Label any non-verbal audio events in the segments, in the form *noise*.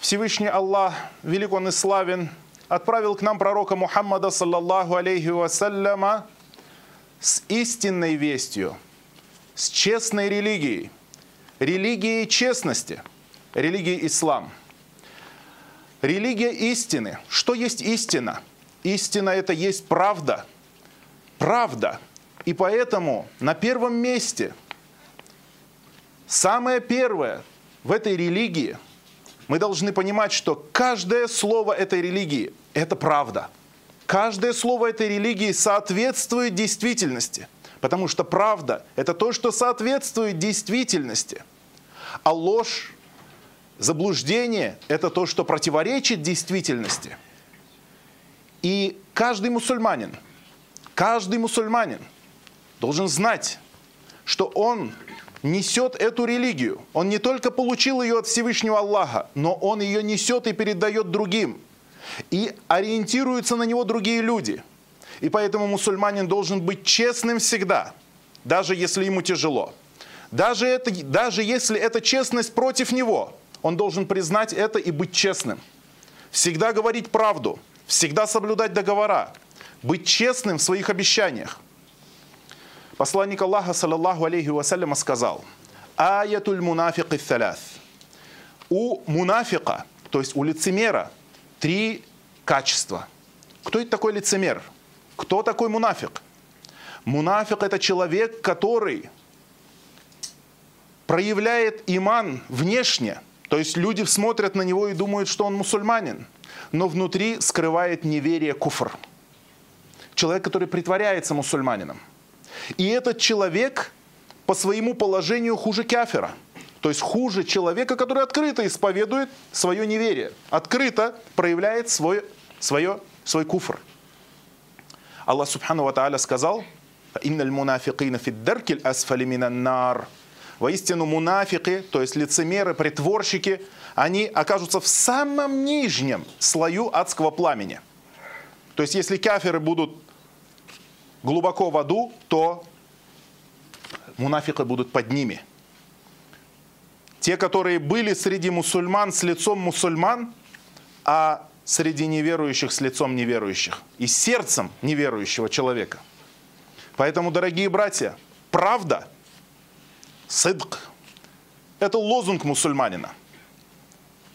Всевышний Аллах, велик Он и славен, отправил к нам пророка Мухаммада, саллаллаху алейхи вассаляма, с истинной вестью, с честной религией, религией честности, религией ислам. Религия истины. Что есть истина? Истина это есть правда. Правда. И поэтому на первом месте, самое первое в этой религии, мы должны понимать, что каждое слово этой религии – это правда. Каждое слово этой религии соответствует действительности. Потому что правда – это то, что соответствует действительности. А ложь, заблуждение – это то, что противоречит действительности. И каждый мусульманин, каждый мусульманин должен знать, что он несет эту религию. Он не только получил ее от Всевышнего Аллаха, но он ее несет и передает другим. И ориентируются на него другие люди. И поэтому мусульманин должен быть честным всегда, даже если ему тяжело. Даже, это, даже если эта честность против него, он должен признать это и быть честным. Всегда говорить правду, всегда соблюдать договора, быть честным в своих обещаниях. Посланник Аллаха, саллаллаху алейхи вассаляма, сказал, «Аятуль мунафик тhalаth». У мунафика, то есть у лицемера, три качества. Кто это такой лицемер? Кто такой мунафик? Мунафик – это человек, который проявляет иман внешне, то есть люди смотрят на него и думают, что он мусульманин, но внутри скрывает неверие куфр. Человек, который притворяется мусульманином. И этот человек по своему положению хуже кафера. То есть хуже человека, который открыто исповедует свое неверие, открыто проявляет свой, свое, свой куфр. Аллах Субхану Ва Тааля сказал, «Инналь мунафикина фиддаркиль асфали минаннар». Воистину мунафики, то есть лицемеры, притворщики, они окажутся в самом нижнем слою адского пламени. То есть если каферы будут глубоко в аду, то мунафики будут под ними. Те, которые были среди мусульман с лицом мусульман, а среди неверующих с лицом неверующих и сердцем неверующего человека. Поэтому, дорогие братья, правда, сыдк, это лозунг мусульманина.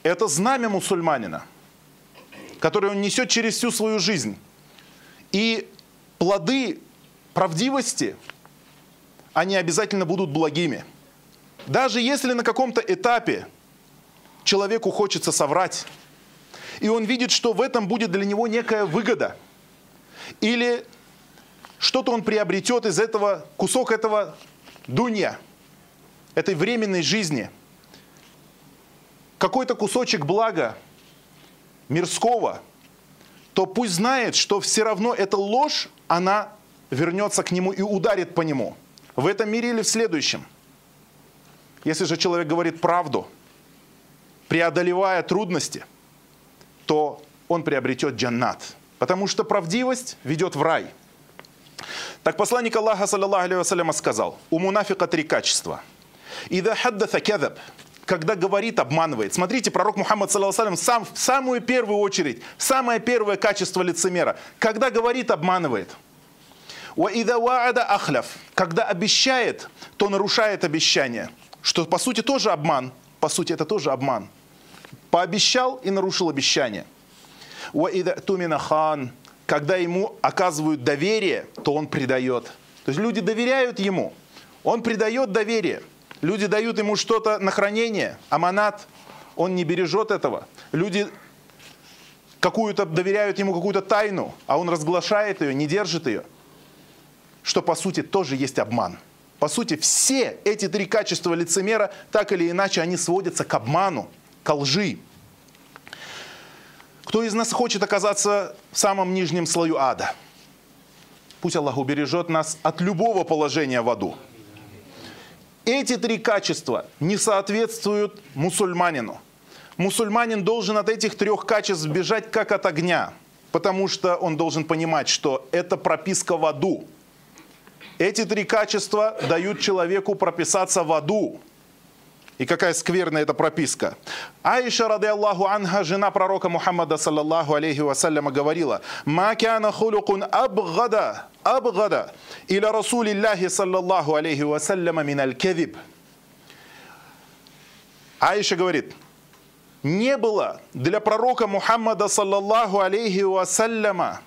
Это знамя мусульманина, которое он несет через всю свою жизнь. И плоды правдивости, они обязательно будут благими. Даже если на каком-то этапе человеку хочется соврать, и он видит, что в этом будет для него некая выгода, или что-то он приобретет из этого, кусок этого дунья, этой временной жизни, какой-то кусочек блага мирского – то пусть знает, что все равно эта ложь, она вернется к нему и ударит по нему. В этом мире или в следующем. Если же человек говорит правду, преодолевая трудности, то он приобретет джаннат. Потому что правдивость ведет в рай. Так посланник Аллаха, саллаллаху алейhi сказал, у мунафика три качества. «Ида хаддаса кядаб» когда говорит, обманывает. Смотрите, пророк Мухаммад, саллаху сам в самую первую очередь, самое первое качество лицемера, когда говорит, обманывает. ахляв, когда обещает, то нарушает обещание. Что по сути тоже обман. По сути это тоже обман. Пообещал и нарушил обещание. тумина хан, когда ему оказывают доверие, то он предает. То есть люди доверяют ему, он предает доверие. Люди дают ему что-то на хранение, аманат, он не бережет этого. Люди какую-то доверяют ему какую-то тайну, а он разглашает ее, не держит ее. Что по сути тоже есть обман. По сути, все эти три качества лицемера, так или иначе, они сводятся к обману, к лжи. Кто из нас хочет оказаться в самом нижнем слою ада? Пусть Аллах убережет нас от любого положения в аду. Эти три качества не соответствуют мусульманину. Мусульманин должен от этих трех качеств бежать как от огня, потому что он должен понимать, что это прописка в аду. Эти три качества дают человеку прописаться в аду. И какая скверная эта прописка. Аиша, рады Аллаху анха, жена пророка Мухаммада, саллаллаху алейхи вассаляма, говорила, «Ма кяна хулукун абгада, абгада, иля расулиллахи, саллаллаху алейхи вассаляма, мин аль-кевиб». Аиша говорит, не было для пророка Мухаммада, саллаллаху алейхи вассаляма,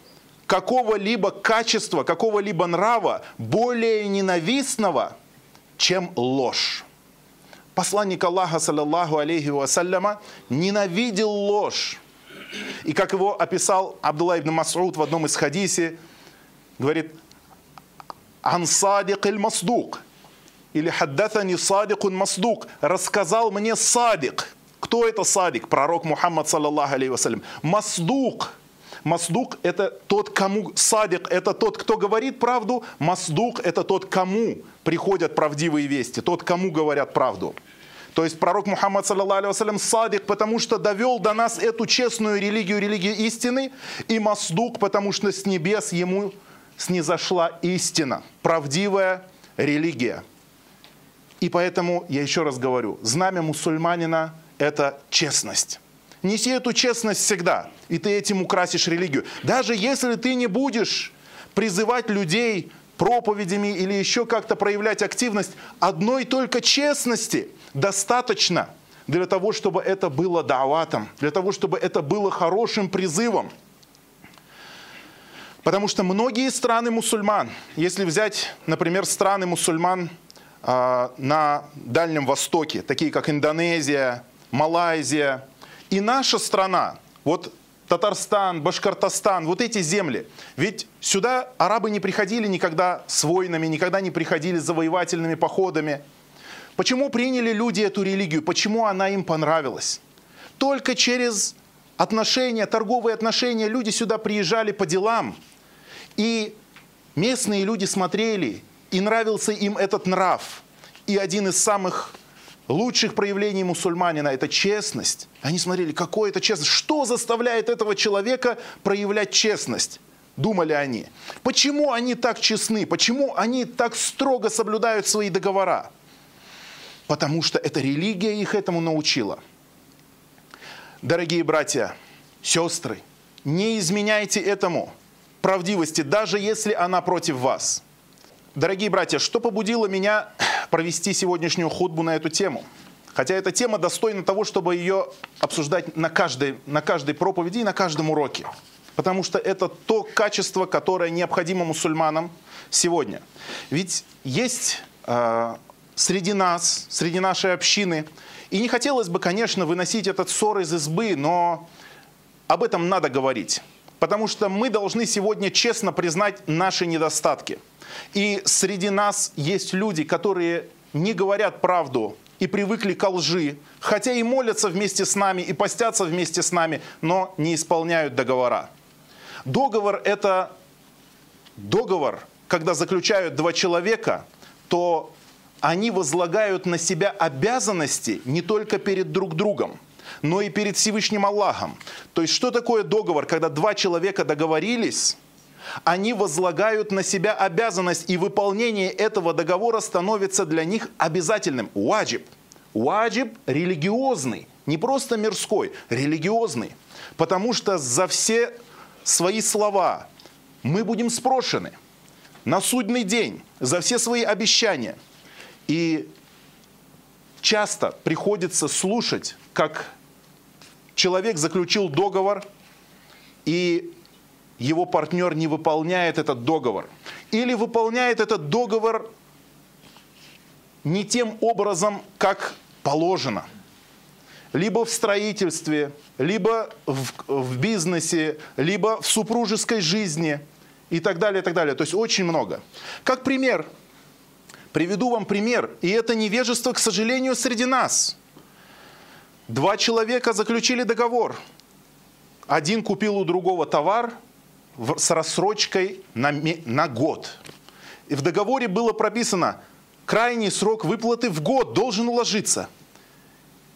какого-либо качества, какого-либо нрава более ненавистного, чем ложь. Посланник Аллаха, саллаллаху алейхи вассаляма, ненавидел ложь. И как его описал Абдулла ибн Мас'уд в одном из хадисе, говорит, «Ан садик иль масдук» или «Хаддатани садикун масдук» рассказал мне садик. Кто это садик? Пророк Мухаммад, саллаллаху алейхи вассалям. Масдук – Масдук – это тот, кому садик – это тот, кто говорит правду. Масдук – это тот, кому приходят правдивые вести, тот, кому говорят правду. То есть пророк Мухаммад, саллаллаху садик, потому что довел до нас эту честную религию, религию истины, и масдук, потому что с небес ему снизошла истина, правдивая религия. И поэтому, я еще раз говорю, знамя мусульманина – это честность. Неси эту честность всегда, и ты этим украсишь религию. Даже если ты не будешь призывать людей проповедями или еще как-то проявлять активность, одной только честности достаточно для того, чтобы это было даватом, для того, чтобы это было хорошим призывом. Потому что многие страны мусульман, если взять, например, страны мусульман э, на Дальнем Востоке, такие как Индонезия, Малайзия, и наша страна, вот Татарстан, Башкортостан, вот эти земли. Ведь сюда арабы не приходили никогда с войнами, никогда не приходили с завоевательными походами. Почему приняли люди эту религию? Почему она им понравилась? Только через отношения, торговые отношения люди сюда приезжали по делам. И местные люди смотрели, и нравился им этот нрав. И один из самых лучших проявлений мусульманина – это честность. Они смотрели, какое это честность, что заставляет этого человека проявлять честность. Думали они. Почему они так честны? Почему они так строго соблюдают свои договора? Потому что эта религия их этому научила. Дорогие братья, сестры, не изменяйте этому правдивости, даже если она против вас. Дорогие братья, что побудило меня провести сегодняшнюю худбу на эту тему. Хотя эта тема достойна того, чтобы ее обсуждать на каждой, на каждой проповеди и на каждом уроке. Потому что это то качество, которое необходимо мусульманам сегодня. Ведь есть э, среди нас, среди нашей общины, и не хотелось бы, конечно, выносить этот ссор из избы, но об этом надо говорить. Потому что мы должны сегодня честно признать наши недостатки. И среди нас есть люди, которые не говорят правду и привыкли к лжи, хотя и молятся вместе с нами, и постятся вместе с нами, но не исполняют договора. Договор – это договор, когда заключают два человека, то они возлагают на себя обязанности не только перед друг другом, но и перед Всевышним Аллахом. То есть что такое договор, когда два человека договорились – они возлагают на себя обязанность, и выполнение этого договора становится для них обязательным. Уаджиб. Уаджиб религиозный, не просто мирской, религиозный. Потому что за все свои слова мы будем спрошены на судный день, за все свои обещания. И часто приходится слушать, как человек заключил договор, и его партнер не выполняет этот договор. Или выполняет этот договор не тем образом, как положено. Либо в строительстве, либо в, в бизнесе, либо в супружеской жизни и так далее, и так далее. То есть очень много. Как пример, приведу вам пример, и это невежество, к сожалению, среди нас. Два человека заключили договор. Один купил у другого товар – с рассрочкой на, на год. И в договоре было прописано, крайний срок выплаты в год должен уложиться.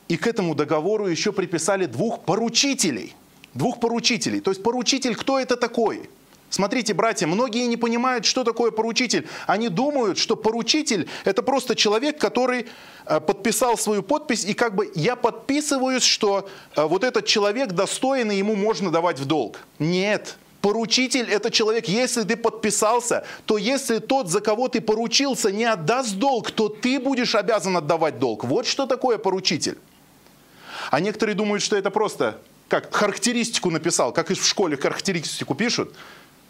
И к этому договору еще приписали двух поручителей. Двух поручителей. То есть поручитель, кто это такой? Смотрите, братья, многие не понимают, что такое поручитель. Они думают, что поручитель – это просто человек, который э, подписал свою подпись, и как бы я подписываюсь, что э, вот этот человек достоин, и ему можно давать в долг. Нет, Поручитель – это человек, если ты подписался, то если тот, за кого ты поручился, не отдаст долг, то ты будешь обязан отдавать долг. Вот что такое поручитель. А некоторые думают, что это просто как характеристику написал, как и в школе характеристику пишут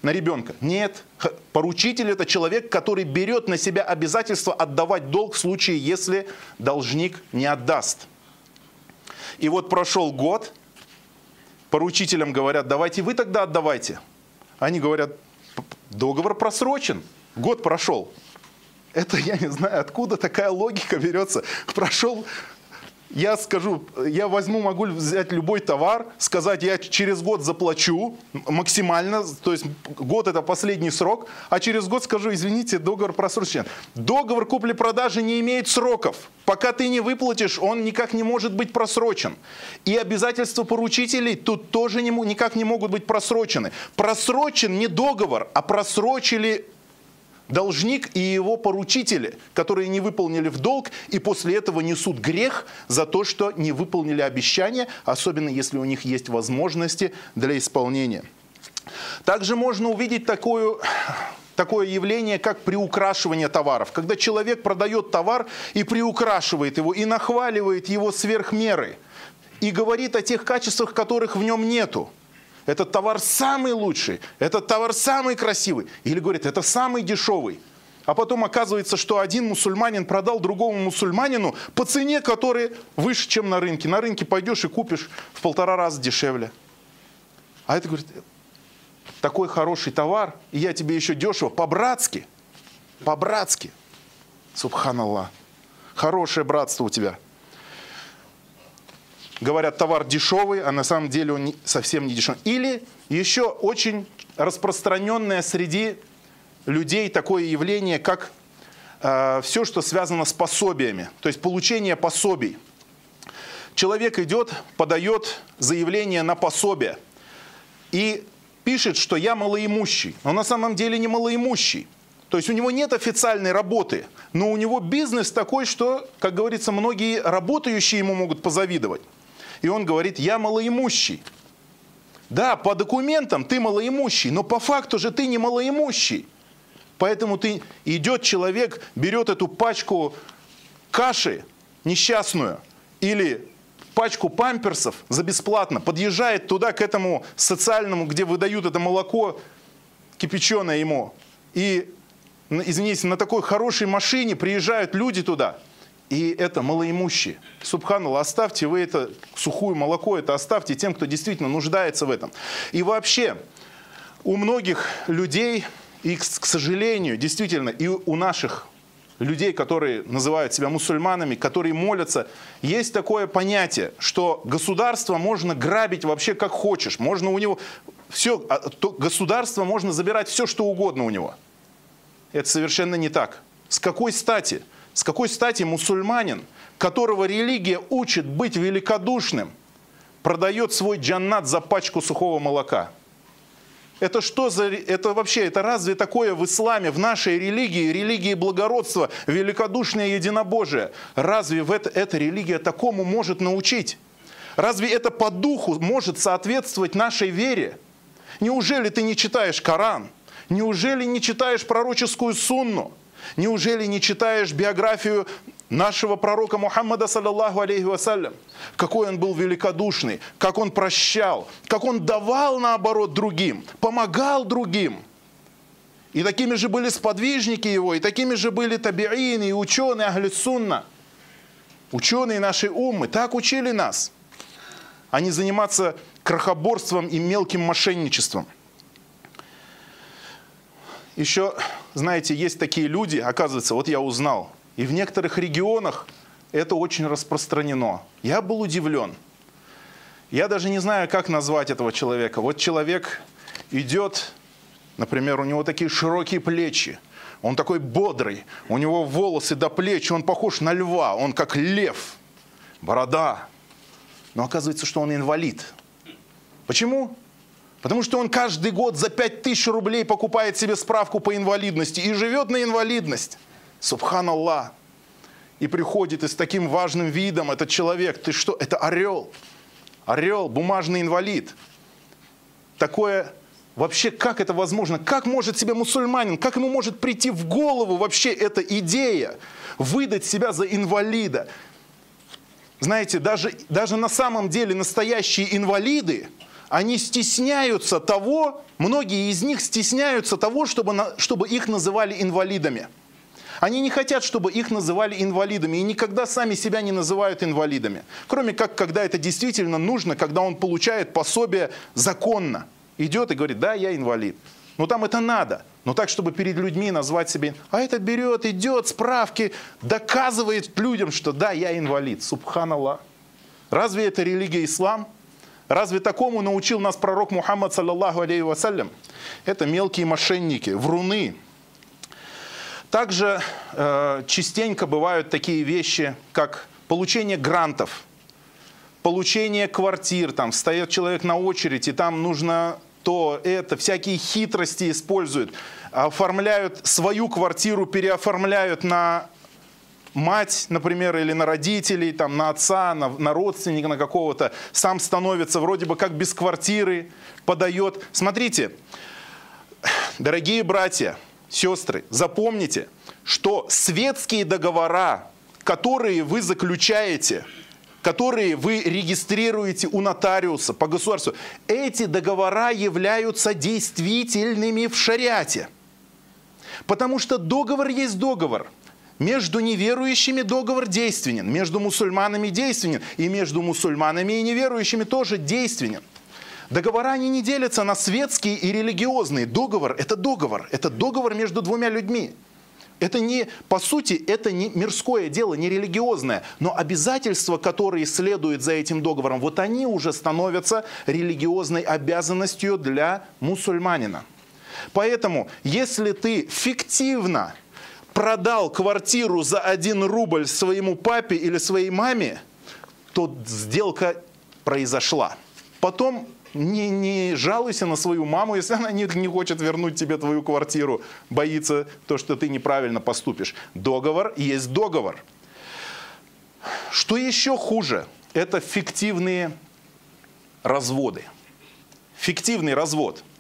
на ребенка. Нет, поручитель это человек, который берет на себя обязательство отдавать долг в случае, если должник не отдаст. И вот прошел год, поручителям говорят, давайте вы тогда отдавайте. Они говорят, договор просрочен, год прошел. Это я не знаю, откуда такая логика берется. Прошел я скажу, я возьму, могу взять любой товар, сказать, я через год заплачу максимально, то есть год это последний срок, а через год скажу, извините, договор просрочен. Договор купли-продажи не имеет сроков. Пока ты не выплатишь, он никак не может быть просрочен. И обязательства поручителей тут тоже никак не могут быть просрочены. Просрочен не договор, а просрочили должник и его поручители, которые не выполнили в долг и после этого несут грех за то, что не выполнили обещания, особенно если у них есть возможности для исполнения. Также можно увидеть такое, такое явление, как приукрашивание товаров. Когда человек продает товар и приукрашивает его, и нахваливает его сверх меры, и говорит о тех качествах, которых в нем нету – этот товар самый лучший, этот товар самый красивый. Или говорит, это самый дешевый. А потом оказывается, что один мусульманин продал другому мусульманину по цене, которая выше, чем на рынке. На рынке пойдешь и купишь в полтора раза дешевле. А это говорит, такой хороший товар, и я тебе еще дешево, по-братски. По-братски. Субханаллах. Хорошее братство у тебя говорят, товар дешевый, а на самом деле он совсем не дешевый. Или еще очень распространенное среди людей такое явление, как э, все, что связано с пособиями, то есть получение пособий. Человек идет, подает заявление на пособие и пишет, что я малоимущий, но на самом деле не малоимущий. То есть у него нет официальной работы, но у него бизнес такой, что, как говорится, многие работающие ему могут позавидовать и он говорит, я малоимущий. Да, по документам ты малоимущий, но по факту же ты не малоимущий. Поэтому ты идет человек, берет эту пачку каши несчастную или пачку памперсов за бесплатно, подъезжает туда, к этому социальному, где выдают это молоко кипяченое ему. И, извините, на такой хорошей машине приезжают люди туда – и это малоимущие. Субханалла, оставьте вы это сухое молоко, это оставьте тем, кто действительно нуждается в этом. И вообще, у многих людей, и, к сожалению, действительно, и у наших людей, которые называют себя мусульманами, которые молятся, есть такое понятие, что государство можно грабить вообще как хочешь. Можно у него все, а, государство можно забирать все, что угодно у него. Это совершенно не так. С какой стати? С какой стати мусульманин, которого религия учит быть великодушным, продает свой джаннат за пачку сухого молока? Это что за... Это вообще, это разве такое в исламе, в нашей религии, религии благородства, великодушное единобожие? Разве в это, эта религия такому может научить? Разве это по духу может соответствовать нашей вере? Неужели ты не читаешь Коран? Неужели не читаешь пророческую сунну? Неужели не читаешь биографию нашего пророка Мухаммада, саллаллаху алейхи вассалям? Какой он был великодушный, как он прощал, как он давал наоборот другим, помогал другим. И такими же были сподвижники его, и такими же были табиины, и ученые Ахли Сунна. Ученые нашей уммы так учили нас, а не заниматься крохоборством и мелким мошенничеством. Еще, знаете, есть такие люди, оказывается, вот я узнал, и в некоторых регионах это очень распространено. Я был удивлен. Я даже не знаю, как назвать этого человека. Вот человек идет, например, у него такие широкие плечи, он такой бодрый, у него волосы до плеч, он похож на льва, он как лев, борода. Но оказывается, что он инвалид. Почему? Потому что он каждый год за 5000 рублей покупает себе справку по инвалидности и живет на инвалидность. Субханаллах. И приходит и с таким важным видом этот человек. Ты что? Это орел. Орел, бумажный инвалид. Такое Вообще, как это возможно? Как может себе мусульманин, как ему может прийти в голову вообще эта идея выдать себя за инвалида? Знаете, даже, даже на самом деле настоящие инвалиды, они стесняются того, многие из них стесняются того, чтобы, на, чтобы их называли инвалидами. Они не хотят, чтобы их называли инвалидами и никогда сами себя не называют инвалидами. Кроме как, когда это действительно нужно, когда он получает пособие законно. Идет и говорит, да, я инвалид. Но там это надо. Но так, чтобы перед людьми назвать себе, а этот берет, идет, справки, доказывает людям, что да, я инвалид. Субханаллах. Разве это религия ислам? Разве такому научил нас пророк Мухаммад, саллаллаху алейхи вассалям? Это мелкие мошенники, вруны. Также э, частенько бывают такие вещи, как получение грантов, получение квартир, там встает человек на очередь, и там нужно то, это, всякие хитрости используют, оформляют свою квартиру, переоформляют на мать, например, или на родителей, там, на отца, на, на родственника, на какого-то, сам становится вроде бы как без квартиры, подает. Смотрите, дорогие братья, сестры, запомните, что светские договора, которые вы заключаете, которые вы регистрируете у нотариуса по государству, эти договора являются действительными в шариате. Потому что договор есть договор – между неверующими договор действенен, между мусульманами действенен, и между мусульманами и неверующими тоже действенен. Договора они не делятся на светские и религиозные. Договор – это договор. Это договор между двумя людьми. Это не, по сути, это не мирское дело, не религиозное. Но обязательства, которые следуют за этим договором, вот они уже становятся религиозной обязанностью для мусульманина. Поэтому, если ты фиктивно продал квартиру за один рубль своему папе или своей маме, то сделка произошла. Потом не, не жалуйся на свою маму, если она не, не хочет вернуть тебе твою квартиру, боится то, что ты неправильно поступишь. Договор есть договор. Что еще хуже? Это фиктивные разводы. Фиктивный развод –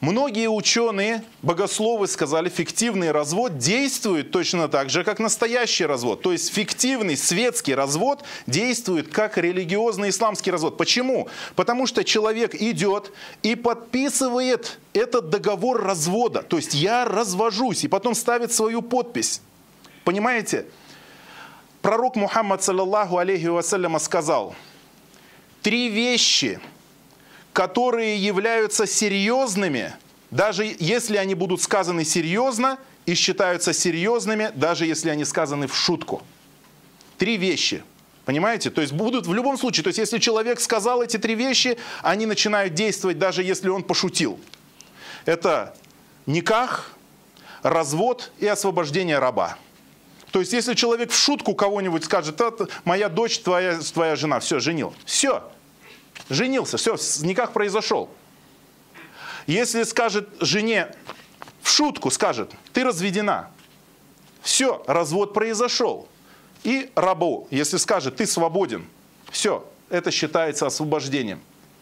Многие ученые, богословы сказали, фиктивный развод действует точно так же, как настоящий развод. То есть фиктивный светский развод действует как религиозный исламский развод. Почему? Потому что человек идет и подписывает этот договор развода. То есть я развожусь и потом ставит свою подпись. Понимаете? Пророк Мухаммад, саллаллаху алейхи вассаляма, сказал, три вещи – которые являются серьезными, даже если они будут сказаны серьезно и считаются серьезными, даже если они сказаны в шутку. Три вещи. Понимаете? То есть будут в любом случае, то есть если человек сказал эти три вещи, они начинают действовать, даже если он пошутил. Это никах, развод и освобождение раба. То есть если человек в шутку кого-нибудь скажет, моя дочь, твоя, твоя жена, все, женил. Все, Женился, все, никак произошел. Если скажет жене, в шутку скажет, ты разведена, все, развод произошел. И рабу, если скажет, ты свободен, все, это считается освобождением.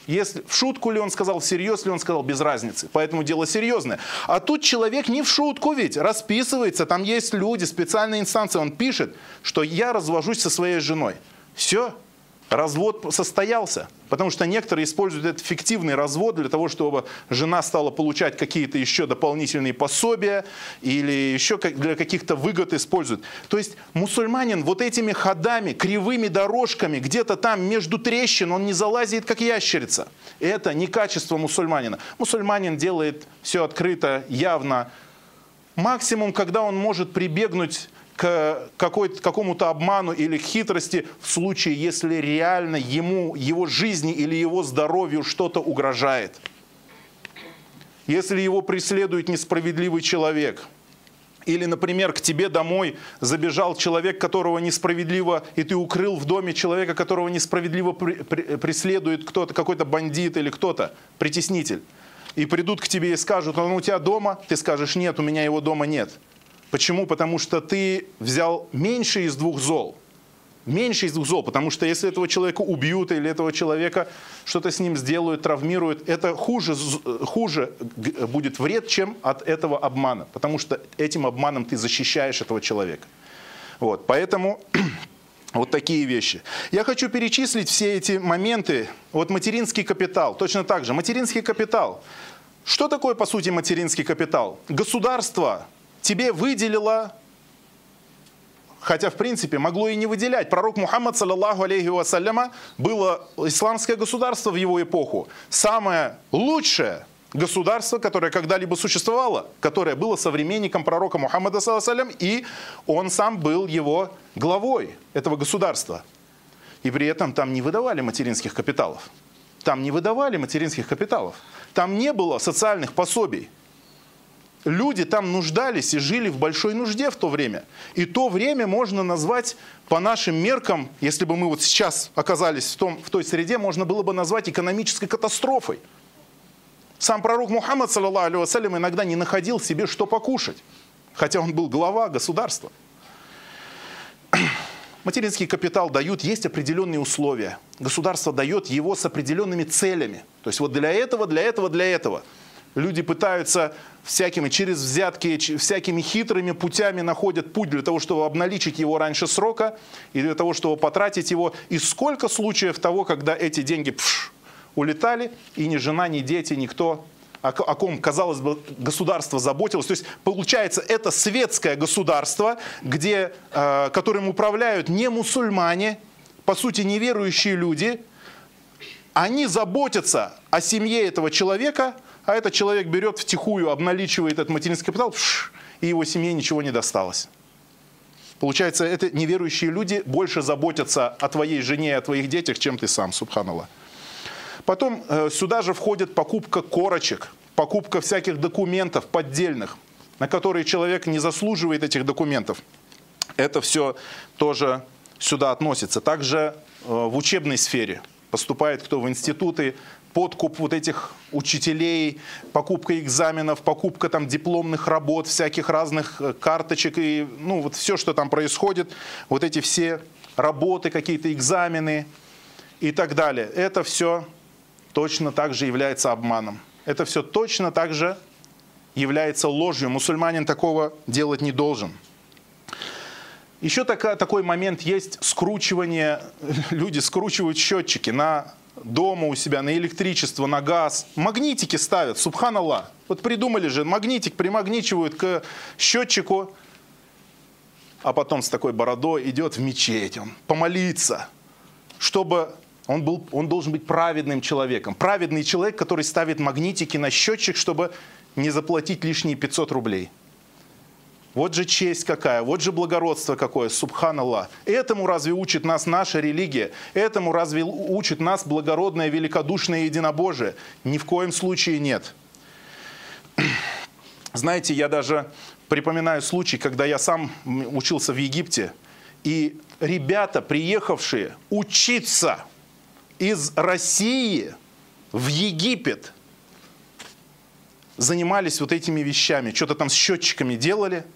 Если в шутку ли он сказал, всерьез ли он сказал, без разницы. Поэтому дело серьезное. А тут человек не в шутку ведь, расписывается, там есть люди, специальные инстанции. Он пишет, что я развожусь со своей женой. Все, развод состоялся. Потому что некоторые используют этот фиктивный развод для того, чтобы жена стала получать какие-то еще дополнительные пособия или еще для каких-то выгод используют. То есть мусульманин вот этими ходами, кривыми дорожками, где-то там между трещин, он не залазит, как ящерица. Это не качество мусульманина. Мусульманин делает все открыто, явно. Максимум, когда он может прибегнуть к какому-то обману или хитрости в случае, если реально ему, его жизни или его здоровью что-то угрожает. Если его преследует несправедливый человек, Или, например, к тебе домой забежал человек, которого несправедливо, и ты укрыл в доме человека, которого несправедливо преследует кто-то, какой-то бандит или кто-то, притеснитель. И придут к тебе и скажут, он у тебя дома? Ты скажешь, нет, у меня его дома нет. Почему? Потому что ты взял меньше из двух зол меньше из двух зол, потому что если этого человека убьют или этого человека что-то с ним сделают, травмируют, это хуже, хуже будет вред, чем от этого обмана, потому что этим обманом ты защищаешь этого человека. Вот, поэтому *clears throat* вот такие вещи. Я хочу перечислить все эти моменты. Вот материнский капитал, точно так же. Материнский капитал. Что такое, по сути, материнский капитал? Государство тебе выделило хотя в принципе могло и не выделять. Пророк Мухаммад, саллаллаху алейхи вассаляма, было исламское государство в его эпоху. Самое лучшее государство, которое когда-либо существовало, которое было современником пророка Мухаммада, саллаллаху и он сам был его главой этого государства. И при этом там не выдавали материнских капиталов. Там не выдавали материнских капиталов. Там не было социальных пособий люди там нуждались и жили в большой нужде в то время. И то время можно назвать по нашим меркам, если бы мы вот сейчас оказались в, том, в той среде, можно было бы назвать экономической катастрофой. Сам пророк Мухаммад, саллаллаху алейhi иногда не находил себе что покушать, хотя он был глава государства. *clears throat* Материнский капитал дают, есть определенные условия. Государство дает его с определенными целями. То есть вот для этого, для этого, для этого – Люди пытаются всякими, через взятки, всякими хитрыми путями находят путь для того, чтобы обналичить его раньше срока и для того, чтобы потратить его. И сколько случаев того, когда эти деньги пш, улетали, и ни жена, ни дети, никто о, ком, казалось бы, государство заботилось. То есть, получается, это светское государство, где, э, которым управляют не мусульмане, по сути, неверующие люди. Они заботятся о семье этого человека – а этот человек берет втихую, обналичивает этот материнский капитал, и его семье ничего не досталось. Получается, это неверующие люди больше заботятся о твоей жене и о твоих детях, чем ты сам, субханаллах. Потом э, сюда же входит покупка корочек, покупка всяких документов поддельных, на которые человек не заслуживает этих документов. Это все тоже сюда относится. Также э, в учебной сфере поступает кто в институты, подкуп вот этих учителей, покупка экзаменов, покупка там дипломных работ, всяких разных э, карточек и ну вот все, что там происходит, вот эти все работы, какие-то экзамены и так далее. Это все точно так же является обманом. Это все точно так же является ложью. Мусульманин такого делать не должен. Еще такая, такой момент есть скручивание, *laughs* люди скручивают счетчики на дома у себя, на электричество, на газ. Магнитики ставят, субханаллах. Вот придумали же, магнитик примагничивают к счетчику, а потом с такой бородой идет в мечеть, он помолиться, чтобы он, был, он должен быть праведным человеком. Праведный человек, который ставит магнитики на счетчик, чтобы не заплатить лишние 500 рублей. Вот же честь какая, вот же благородство какое, субханаллах. Этому разве учит нас наша религия? Этому разве учит нас благородное, великодушное единобожие? Ни в коем случае нет. *clears throat* Знаете, я даже припоминаю случай, когда я сам учился в Египте, и ребята, приехавшие учиться из России в Египет, занимались вот этими вещами, что-то там с счетчиками делали –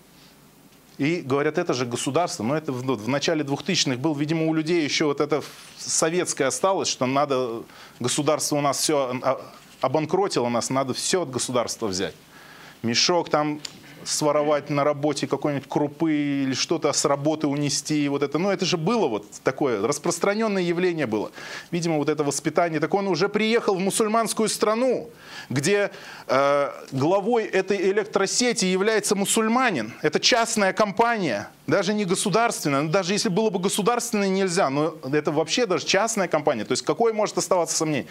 и говорят, это же государство. Но это в, в начале 2000-х был, видимо, у людей еще вот это советское осталось, что надо, государство у нас все обанкротило нас, надо все от государства взять. Мешок там своровать на работе какой-нибудь крупы или что-то с работы унести. Вот это. Ну, это же было вот такое распространенное явление было. Видимо, вот это воспитание. Так он уже приехал в мусульманскую страну, где э, главой этой электросети является мусульманин. Это частная компания, даже не государственная. Ну, даже если было бы государственное, нельзя. Но это вообще даже частная компания. То есть какое может оставаться сомнение?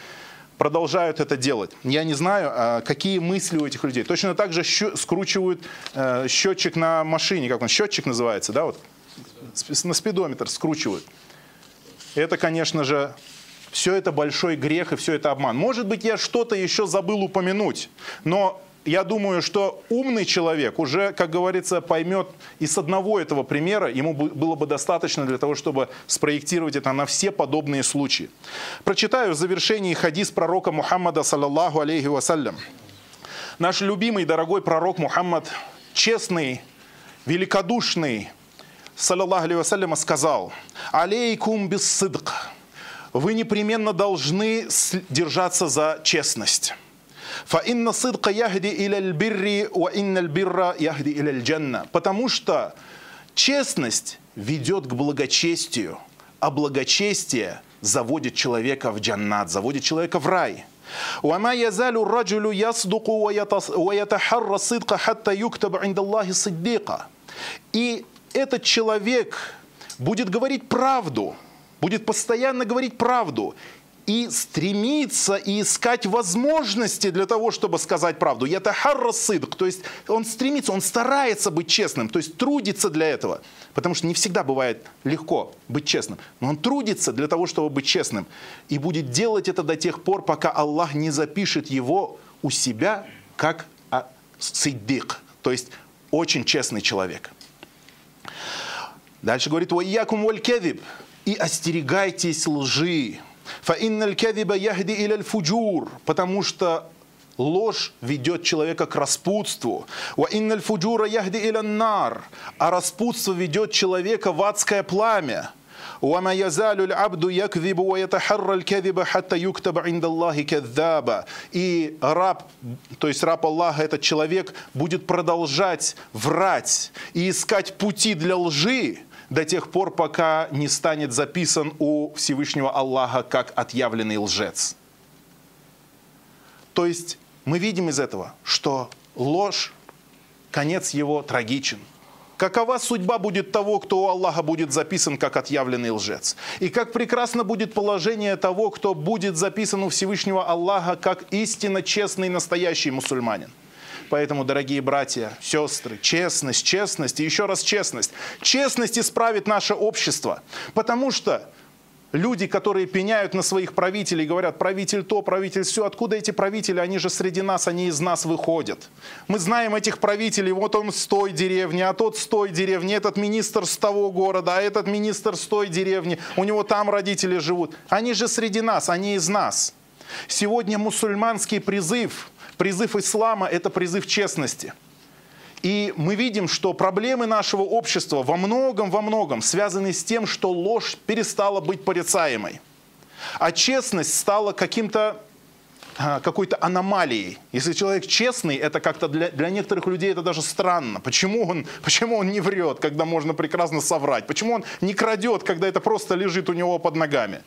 Продолжают это делать. Я не знаю, а, какие мысли у этих людей. Точно так же скручивают э, счетчик на машине, как он, счетчик называется, да, вот, на спидометр скручивают. Это, конечно же, все это большой грех и все это обман. Может быть, я что-то еще забыл упомянуть, но я думаю, что умный человек уже, как говорится, поймет и с одного этого примера ему было бы достаточно для того, чтобы спроектировать это на все подобные случаи. Прочитаю в завершении хадис пророка Мухаммада, саллаллаху алейхи вассалям. Наш любимый, дорогой пророк Мухаммад, честный, великодушный, саллаллаху алейхи вассалям, сказал, «Алейкум биссидк» вы непременно должны держаться за честность. فإن الصدق يهدي إلى البر وإن البر يهدي إلى الجنة. Потому что честность ведет к благочестию, а благочестие заводит человека в джаннат, заводит человека в рай. وما يزال الرجل يصدق ويتحرى الصدق حتى يكتب عند الله صديقا. И этот человек будет говорить правду, будет постоянно говорить правду и стремиться и искать возможности для того, чтобы сказать правду. Это харрасыдк, то есть он стремится, он старается быть честным, то есть трудится для этого. Потому что не всегда бывает легко быть честным. Но он трудится для того, чтобы быть честным. И будет делать это до тех пор, пока Аллах не запишет его у себя как а, сиддик, то есть очень честный человек. Дальше говорит, «Вайякум валь и остерегайтесь лжи. Фаинналь кадиба яхди иляль фуджур, потому что ложь ведет человека к распутству. Ва инналь фуджура яхди илян нар, а распутство ведет человека в адское пламя. وما يزال العبد يكذب ويتحرى الكذب حتى يكتب عند الله كذابا. И раб, то есть раб Аллаха, этот человек, будет продолжать врать и искать пути для лжи, до тех пор, пока не станет записан у Всевышнего Аллаха как отъявленный лжец. То есть мы видим из этого, что ложь, конец его трагичен. Какова судьба будет того, кто у Аллаха будет записан как отъявленный лжец? И как прекрасно будет положение того, кто будет записан у Всевышнего Аллаха как истинно честный настоящий мусульманин? Поэтому, дорогие братья, сестры, честность, честность и еще раз честность. Честность исправит наше общество. Потому что люди, которые пеняют на своих правителей, говорят, правитель то, правитель все. Откуда эти правители? Они же среди нас, они из нас выходят. Мы знаем этих правителей, вот он с той деревни, а тот с той деревни, этот министр с того города, а этот министр с той деревни, у него там родители живут. Они же среди нас, они из нас. Сегодня мусульманский призыв – Призыв ислама – это призыв честности. И мы видим, что проблемы нашего общества во многом, во многом связаны с тем, что ложь перестала быть порицаемой. А честность стала каким-то а, какой-то аномалией. Если человек честный, это как-то для, для некоторых людей это даже странно. Почему он, почему он не врет, когда можно прекрасно соврать? Почему он не крадет, когда это просто лежит у него под ногами?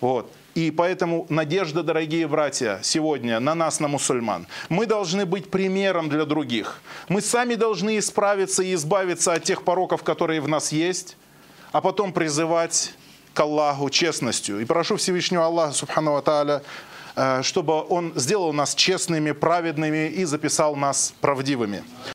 Вот. И поэтому надежда, дорогие братья, сегодня на нас, на мусульман. Мы должны быть примером для других. Мы сами должны исправиться и избавиться от тех пороков, которые в нас есть, а потом призывать к Аллаху честностью. И прошу Всевышнего Аллаха, Субхану Ва э, чтобы Он сделал нас честными, праведными и записал нас правдивыми.